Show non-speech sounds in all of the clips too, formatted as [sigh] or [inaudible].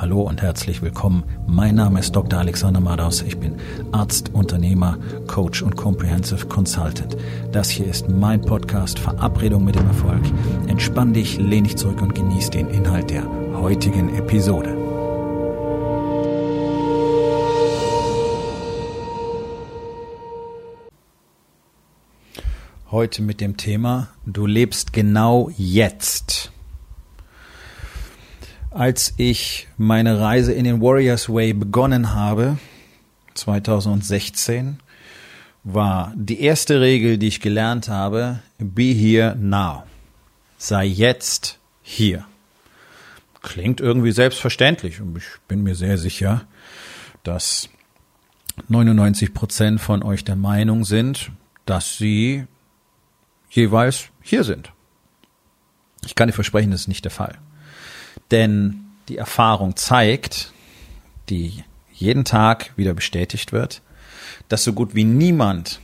Hallo und herzlich willkommen. Mein Name ist Dr. Alexander Madaus. Ich bin Arzt, Unternehmer, Coach und Comprehensive Consultant. Das hier ist mein Podcast Verabredung mit dem Erfolg. Entspann dich, lehn dich zurück und genieß den Inhalt der heutigen Episode. Heute mit dem Thema Du lebst genau jetzt. Als ich meine Reise in den Warriors Way begonnen habe, 2016, war die erste Regel, die ich gelernt habe, be here now. Sei jetzt hier. Klingt irgendwie selbstverständlich und ich bin mir sehr sicher, dass 99 Prozent von euch der Meinung sind, dass sie jeweils hier sind. Ich kann dir versprechen, das ist nicht der Fall. Denn die Erfahrung zeigt, die jeden Tag wieder bestätigt wird, dass so gut wie niemand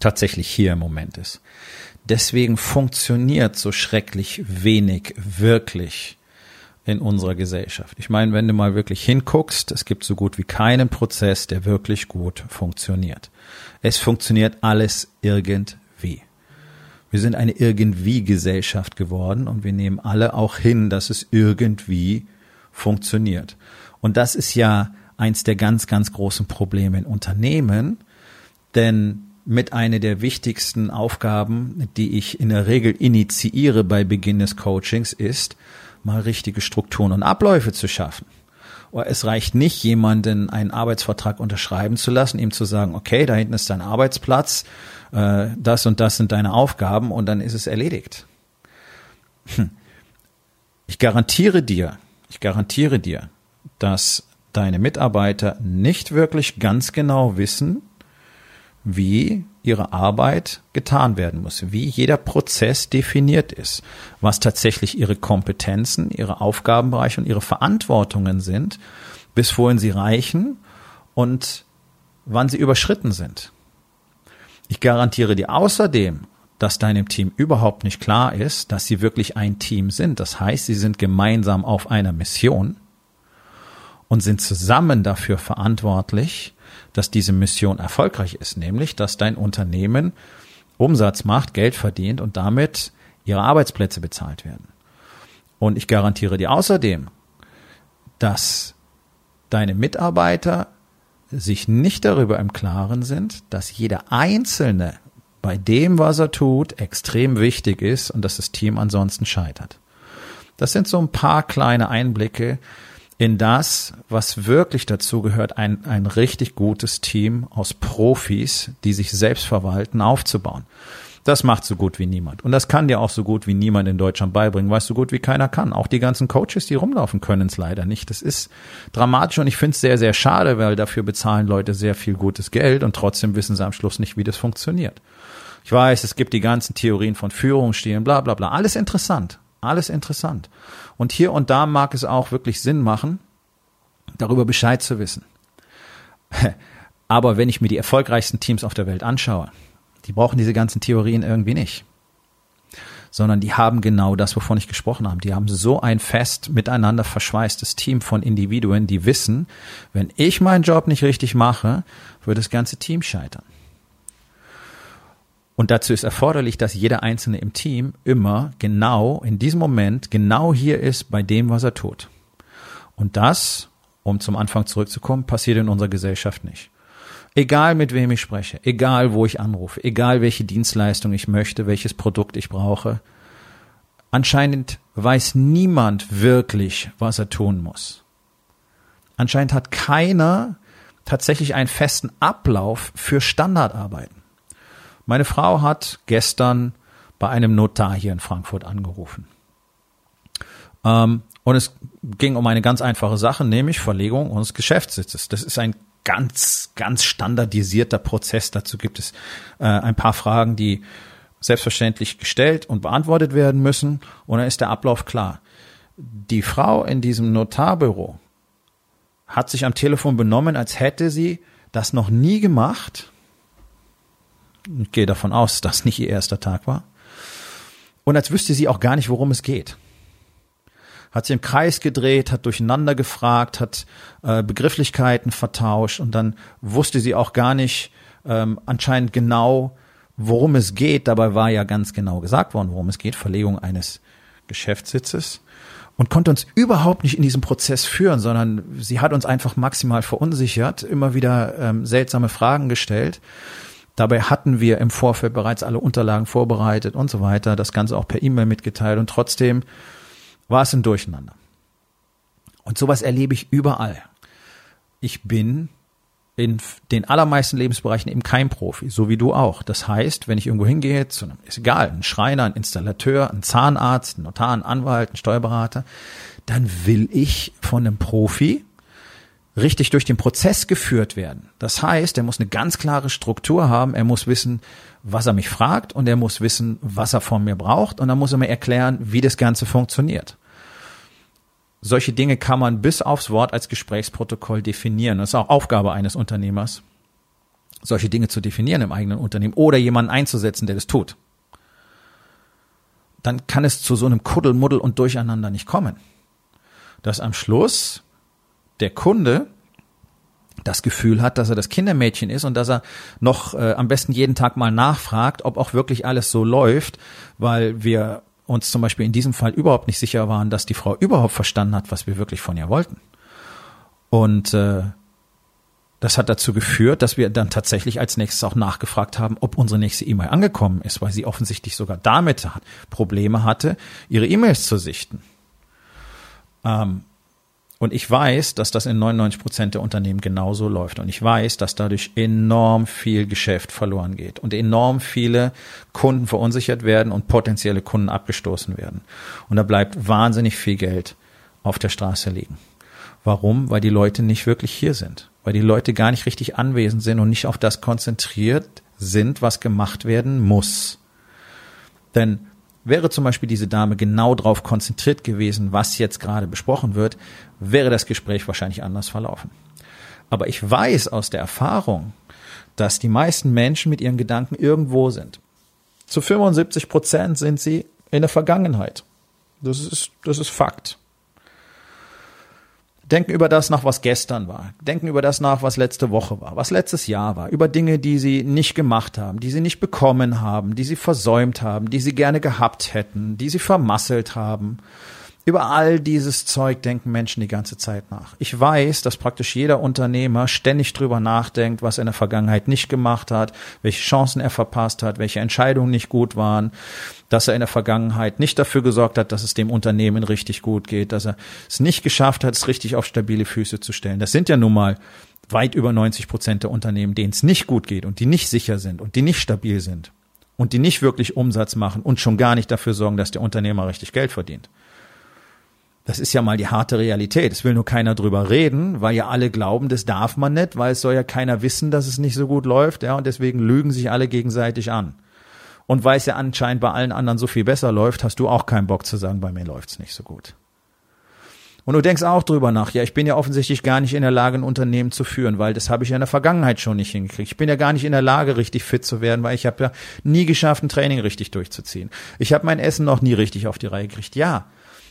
tatsächlich hier im Moment ist. Deswegen funktioniert so schrecklich wenig wirklich in unserer Gesellschaft. Ich meine, wenn du mal wirklich hinguckst, es gibt so gut wie keinen Prozess, der wirklich gut funktioniert. Es funktioniert alles irgendwie. Wir sind eine irgendwie Gesellschaft geworden und wir nehmen alle auch hin, dass es irgendwie funktioniert. Und das ist ja eins der ganz, ganz großen Probleme in Unternehmen, denn mit einer der wichtigsten Aufgaben, die ich in der Regel initiiere bei Beginn des Coachings, ist, mal richtige Strukturen und Abläufe zu schaffen. Es reicht nicht, jemanden einen Arbeitsvertrag unterschreiben zu lassen, ihm zu sagen, okay, da hinten ist dein Arbeitsplatz, äh, das und das sind deine Aufgaben und dann ist es erledigt. Hm. Ich garantiere dir, ich garantiere dir, dass deine Mitarbeiter nicht wirklich ganz genau wissen, wie ihre Arbeit getan werden muss, wie jeder Prozess definiert ist, was tatsächlich ihre Kompetenzen, ihre Aufgabenbereiche und ihre Verantwortungen sind, bis wohin sie reichen und wann sie überschritten sind. Ich garantiere dir außerdem, dass deinem Team überhaupt nicht klar ist, dass sie wirklich ein Team sind. Das heißt, sie sind gemeinsam auf einer Mission und sind zusammen dafür verantwortlich, dass diese Mission erfolgreich ist, nämlich dass dein Unternehmen Umsatz macht, Geld verdient und damit ihre Arbeitsplätze bezahlt werden. Und ich garantiere dir außerdem, dass deine Mitarbeiter sich nicht darüber im Klaren sind, dass jeder Einzelne bei dem, was er tut, extrem wichtig ist und dass das Team ansonsten scheitert. Das sind so ein paar kleine Einblicke in das, was wirklich dazu gehört, ein, ein richtig gutes Team aus Profis, die sich selbst verwalten, aufzubauen. Das macht so gut wie niemand. Und das kann dir auch so gut wie niemand in Deutschland beibringen, weil es so gut wie keiner kann. Auch die ganzen Coaches, die rumlaufen, können es leider nicht. Das ist dramatisch und ich finde es sehr, sehr schade, weil dafür bezahlen Leute sehr viel gutes Geld und trotzdem wissen sie am Schluss nicht, wie das funktioniert. Ich weiß, es gibt die ganzen Theorien von Führungsstilen, bla bla bla. Alles interessant. Alles interessant. Und hier und da mag es auch wirklich Sinn machen, darüber Bescheid zu wissen. [laughs] Aber wenn ich mir die erfolgreichsten Teams auf der Welt anschaue, die brauchen diese ganzen Theorien irgendwie nicht. Sondern die haben genau das, wovon ich gesprochen habe. Die haben so ein fest miteinander verschweißtes Team von Individuen, die wissen, wenn ich meinen Job nicht richtig mache, wird das ganze Team scheitern. Und dazu ist erforderlich, dass jeder Einzelne im Team immer genau in diesem Moment genau hier ist bei dem, was er tut. Und das, um zum Anfang zurückzukommen, passiert in unserer Gesellschaft nicht. Egal mit wem ich spreche, egal wo ich anrufe, egal welche Dienstleistung ich möchte, welches Produkt ich brauche. Anscheinend weiß niemand wirklich, was er tun muss. Anscheinend hat keiner tatsächlich einen festen Ablauf für Standardarbeiten. Meine Frau hat gestern bei einem Notar hier in Frankfurt angerufen. Ähm, und es ging um eine ganz einfache Sache, nämlich Verlegung unseres Geschäftssitzes. Das ist ein ganz, ganz standardisierter Prozess. Dazu gibt es äh, ein paar Fragen, die selbstverständlich gestellt und beantwortet werden müssen. Und dann ist der Ablauf klar. Die Frau in diesem Notarbüro hat sich am Telefon benommen, als hätte sie das noch nie gemacht. Ich gehe davon aus, dass das nicht ihr erster Tag war. Und als wüsste sie auch gar nicht, worum es geht hat sich im Kreis gedreht, hat durcheinander gefragt, hat äh, Begrifflichkeiten vertauscht und dann wusste sie auch gar nicht ähm, anscheinend genau, worum es geht. Dabei war ja ganz genau gesagt worden, worum es geht, Verlegung eines Geschäftssitzes und konnte uns überhaupt nicht in diesem Prozess führen, sondern sie hat uns einfach maximal verunsichert, immer wieder ähm, seltsame Fragen gestellt. Dabei hatten wir im Vorfeld bereits alle Unterlagen vorbereitet und so weiter, das Ganze auch per E-Mail mitgeteilt und trotzdem war es ein Durcheinander. Und sowas erlebe ich überall. Ich bin in den allermeisten Lebensbereichen eben kein Profi, so wie du auch. Das heißt, wenn ich irgendwo hingehe, zu einem, ist egal, ein Schreiner, ein Installateur, ein Zahnarzt, ein Notar, ein Anwalt, ein Steuerberater, dann will ich von einem Profi richtig durch den Prozess geführt werden. Das heißt, er muss eine ganz klare Struktur haben, er muss wissen, was er mich fragt und er muss wissen, was er von mir braucht und dann muss er mir erklären, wie das Ganze funktioniert. Solche Dinge kann man bis aufs Wort als Gesprächsprotokoll definieren. Das ist auch Aufgabe eines Unternehmers, solche Dinge zu definieren im eigenen Unternehmen oder jemanden einzusetzen, der das tut. Dann kann es zu so einem Kuddelmuddel und Durcheinander nicht kommen. Dass am Schluss der Kunde das Gefühl hat, dass er das Kindermädchen ist und dass er noch äh, am besten jeden Tag mal nachfragt, ob auch wirklich alles so läuft, weil wir uns zum Beispiel in diesem Fall überhaupt nicht sicher waren, dass die Frau überhaupt verstanden hat, was wir wirklich von ihr wollten. Und äh, das hat dazu geführt, dass wir dann tatsächlich als nächstes auch nachgefragt haben, ob unsere nächste E-Mail angekommen ist, weil sie offensichtlich sogar damit Probleme hatte, ihre E-Mails zu sichten. Ähm, und ich weiß, dass das in 99 Prozent der Unternehmen genauso läuft. Und ich weiß, dass dadurch enorm viel Geschäft verloren geht und enorm viele Kunden verunsichert werden und potenzielle Kunden abgestoßen werden. Und da bleibt wahnsinnig viel Geld auf der Straße liegen. Warum? Weil die Leute nicht wirklich hier sind. Weil die Leute gar nicht richtig anwesend sind und nicht auf das konzentriert sind, was gemacht werden muss. Denn Wäre zum Beispiel diese Dame genau darauf konzentriert gewesen, was jetzt gerade besprochen wird, wäre das Gespräch wahrscheinlich anders verlaufen. Aber ich weiß aus der Erfahrung, dass die meisten Menschen mit ihren Gedanken irgendwo sind. Zu 75 Prozent sind sie in der Vergangenheit. Das ist, das ist Fakt. Denken über das nach, was gestern war. Denken über das nach, was letzte Woche war, was letztes Jahr war. Über Dinge, die sie nicht gemacht haben, die sie nicht bekommen haben, die sie versäumt haben, die sie gerne gehabt hätten, die sie vermasselt haben. Über all dieses Zeug denken Menschen die ganze Zeit nach. Ich weiß, dass praktisch jeder Unternehmer ständig drüber nachdenkt, was er in der Vergangenheit nicht gemacht hat, welche Chancen er verpasst hat, welche Entscheidungen nicht gut waren, dass er in der Vergangenheit nicht dafür gesorgt hat, dass es dem Unternehmen richtig gut geht, dass er es nicht geschafft hat, es richtig auf stabile Füße zu stellen. Das sind ja nun mal weit über 90 Prozent der Unternehmen, denen es nicht gut geht und die nicht sicher sind und die nicht stabil sind und die nicht wirklich Umsatz machen und schon gar nicht dafür sorgen, dass der Unternehmer richtig Geld verdient. Das ist ja mal die harte Realität. Es will nur keiner drüber reden, weil ja alle glauben, das darf man nicht, weil es soll ja keiner wissen, dass es nicht so gut läuft, ja, und deswegen lügen sich alle gegenseitig an. Und weil es ja anscheinend bei allen anderen so viel besser läuft, hast du auch keinen Bock zu sagen, bei mir läuft's nicht so gut. Und du denkst auch drüber nach, ja, ich bin ja offensichtlich gar nicht in der Lage, ein Unternehmen zu führen, weil das habe ich ja in der Vergangenheit schon nicht hingekriegt. Ich bin ja gar nicht in der Lage, richtig fit zu werden, weil ich habe ja nie geschafft, ein Training richtig durchzuziehen. Ich habe mein Essen noch nie richtig auf die Reihe gekriegt. Ja,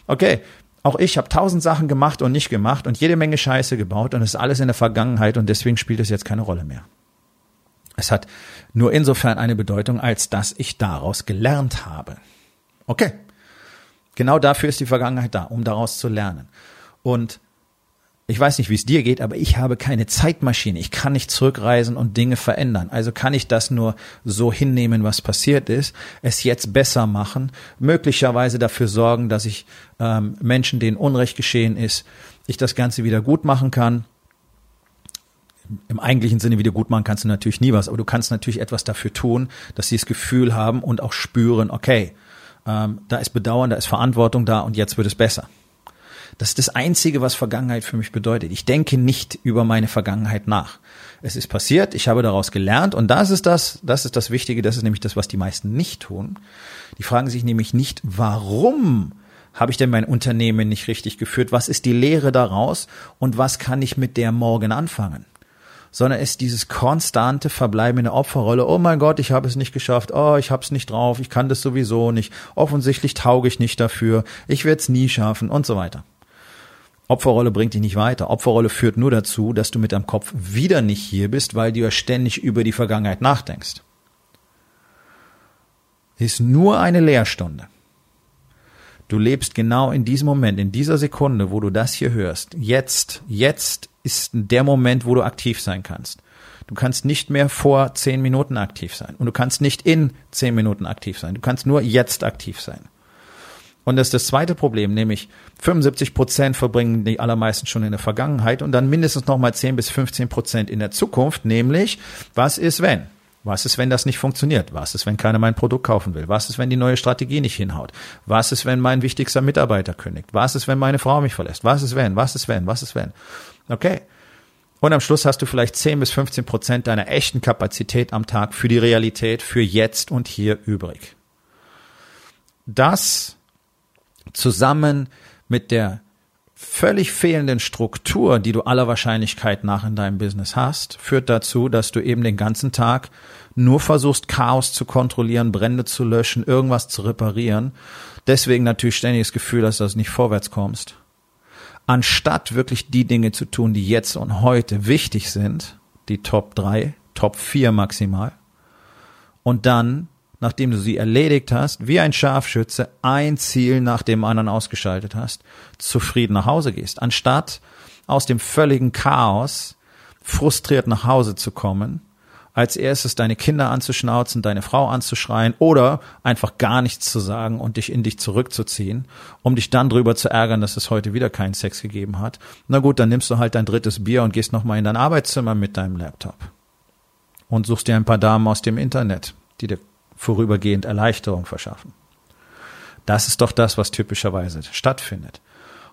okay, auch ich habe tausend Sachen gemacht und nicht gemacht und jede Menge Scheiße gebaut und es ist alles in der Vergangenheit und deswegen spielt es jetzt keine Rolle mehr. Es hat nur insofern eine Bedeutung, als dass ich daraus gelernt habe. Okay. Genau dafür ist die Vergangenheit da, um daraus zu lernen. Und ich weiß nicht, wie es dir geht, aber ich habe keine Zeitmaschine. Ich kann nicht zurückreisen und Dinge verändern. Also kann ich das nur so hinnehmen, was passiert ist, es jetzt besser machen, möglicherweise dafür sorgen, dass ich ähm, Menschen, denen Unrecht geschehen ist, ich das Ganze wieder gut machen kann. Im eigentlichen Sinne wieder gut machen kannst du natürlich nie was, aber du kannst natürlich etwas dafür tun, dass sie das Gefühl haben und auch spüren, okay, ähm, da ist Bedauern, da ist Verantwortung da und jetzt wird es besser. Das ist das Einzige, was Vergangenheit für mich bedeutet. Ich denke nicht über meine Vergangenheit nach. Es ist passiert, ich habe daraus gelernt und das ist das, das ist das Wichtige, das ist nämlich das, was die meisten nicht tun. Die fragen sich nämlich nicht, warum habe ich denn mein Unternehmen nicht richtig geführt? Was ist die Lehre daraus und was kann ich mit der morgen anfangen? sondern ist dieses konstante Verbleiben in der Opferrolle. Oh mein Gott, ich habe es nicht geschafft. Oh, ich habe es nicht drauf. Ich kann das sowieso nicht. Offensichtlich tauge ich nicht dafür. Ich werde es nie schaffen und so weiter. Opferrolle bringt dich nicht weiter. Opferrolle führt nur dazu, dass du mit deinem Kopf wieder nicht hier bist, weil du ja ständig über die Vergangenheit nachdenkst. ist nur eine Lehrstunde. Du lebst genau in diesem Moment, in dieser Sekunde, wo du das hier hörst. Jetzt, jetzt ist der Moment, wo du aktiv sein kannst. Du kannst nicht mehr vor zehn Minuten aktiv sein und du kannst nicht in zehn Minuten aktiv sein. Du kannst nur jetzt aktiv sein. Und das ist das zweite Problem, nämlich 75 Prozent verbringen die allermeisten schon in der Vergangenheit und dann mindestens nochmal 10 bis 15 Prozent in der Zukunft, nämlich was ist wenn? Was ist, wenn das nicht funktioniert? Was ist, wenn keiner mein Produkt kaufen will? Was ist, wenn die neue Strategie nicht hinhaut? Was ist, wenn mein wichtigster Mitarbeiter kündigt? Was ist, wenn meine Frau mich verlässt? Was ist, wenn? Was ist, wenn? Was ist, wenn? Okay. Und am Schluss hast du vielleicht 10 bis 15 Prozent deiner echten Kapazität am Tag für die Realität, für jetzt und hier übrig. Das zusammen mit der völlig fehlenden Struktur, die du aller Wahrscheinlichkeit nach in deinem Business hast, führt dazu, dass du eben den ganzen Tag nur versuchst, Chaos zu kontrollieren, Brände zu löschen, irgendwas zu reparieren. Deswegen natürlich ständig das Gefühl, dass du nicht vorwärts kommst. Anstatt wirklich die Dinge zu tun, die jetzt und heute wichtig sind, die Top 3, Top 4 maximal, und dann nachdem du sie erledigt hast, wie ein Scharfschütze ein Ziel nach dem anderen ausgeschaltet hast, zufrieden nach Hause gehst, anstatt aus dem völligen Chaos frustriert nach Hause zu kommen, als erstes deine Kinder anzuschnauzen, deine Frau anzuschreien oder einfach gar nichts zu sagen und dich in dich zurückzuziehen, um dich dann drüber zu ärgern, dass es heute wieder keinen Sex gegeben hat. Na gut, dann nimmst du halt dein drittes Bier und gehst nochmal in dein Arbeitszimmer mit deinem Laptop und suchst dir ein paar Damen aus dem Internet, die dir vorübergehend Erleichterung verschaffen. Das ist doch das, was typischerweise stattfindet.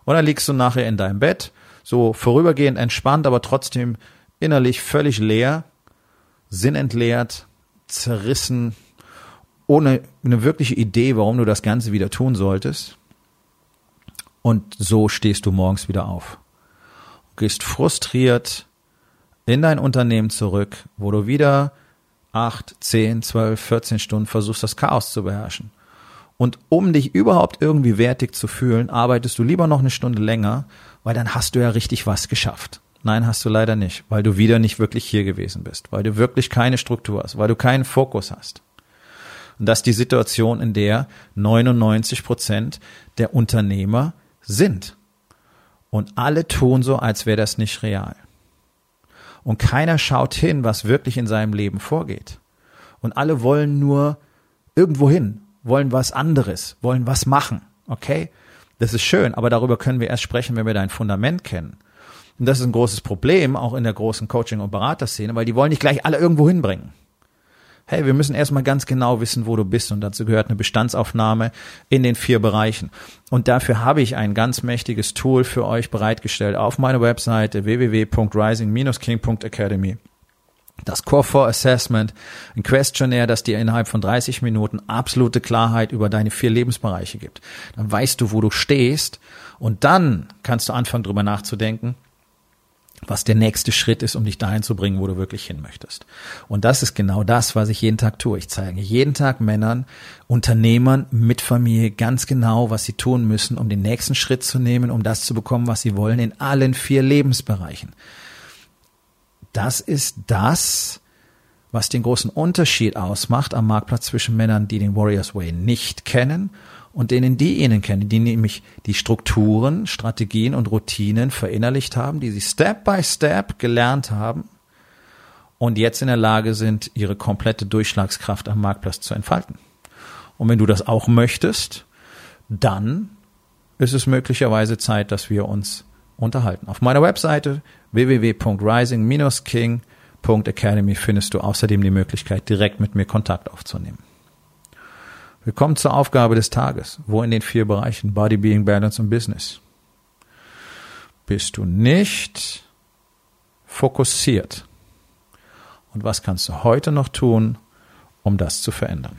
Und dann liegst du nachher in deinem Bett, so vorübergehend entspannt, aber trotzdem innerlich völlig leer, sinnentleert, zerrissen, ohne eine wirkliche Idee, warum du das Ganze wieder tun solltest. Und so stehst du morgens wieder auf. Gehst frustriert in dein Unternehmen zurück, wo du wieder acht, zehn, zwölf, 14 Stunden versuchst, das Chaos zu beherrschen. Und um dich überhaupt irgendwie wertig zu fühlen, arbeitest du lieber noch eine Stunde länger, weil dann hast du ja richtig was geschafft. Nein, hast du leider nicht, weil du wieder nicht wirklich hier gewesen bist, weil du wirklich keine Struktur hast, weil du keinen Fokus hast. Und das ist die Situation, in der 99 Prozent der Unternehmer sind. Und alle tun so, als wäre das nicht real und keiner schaut hin, was wirklich in seinem Leben vorgeht. Und alle wollen nur irgendwo hin, wollen was anderes, wollen was machen. Okay? Das ist schön, aber darüber können wir erst sprechen, wenn wir dein Fundament kennen. Und das ist ein großes Problem, auch in der großen Coaching- und Beraterszene, weil die wollen dich gleich alle irgendwo hinbringen hey, wir müssen erstmal ganz genau wissen, wo du bist und dazu gehört eine Bestandsaufnahme in den vier Bereichen. Und dafür habe ich ein ganz mächtiges Tool für euch bereitgestellt auf meiner Webseite www.rising-king.academy. Das Core 4 Assessment, ein Questionnaire, das dir innerhalb von 30 Minuten absolute Klarheit über deine vier Lebensbereiche gibt. Dann weißt du, wo du stehst und dann kannst du anfangen, drüber nachzudenken, was der nächste Schritt ist, um dich dahin zu bringen, wo du wirklich hin möchtest. Und das ist genau das, was ich jeden Tag tue. Ich zeige jeden Tag Männern, Unternehmern mit Familie ganz genau, was sie tun müssen, um den nächsten Schritt zu nehmen, um das zu bekommen, was sie wollen, in allen vier Lebensbereichen. Das ist das, was den großen Unterschied ausmacht am Marktplatz zwischen Männern, die den Warriors Way nicht kennen und denen die ihnen kennen, die nämlich die Strukturen, Strategien und Routinen verinnerlicht haben, die sie Step by Step gelernt haben und jetzt in der Lage sind, ihre komplette Durchschlagskraft am Marktplatz zu entfalten. Und wenn du das auch möchtest, dann ist es möglicherweise Zeit, dass wir uns unterhalten. Auf meiner Webseite www.rising-king.academy findest du außerdem die Möglichkeit, direkt mit mir Kontakt aufzunehmen. Wir kommen zur Aufgabe des Tages. Wo in den vier Bereichen Body, Being, Balance und Business? Bist du nicht fokussiert? Und was kannst du heute noch tun, um das zu verändern?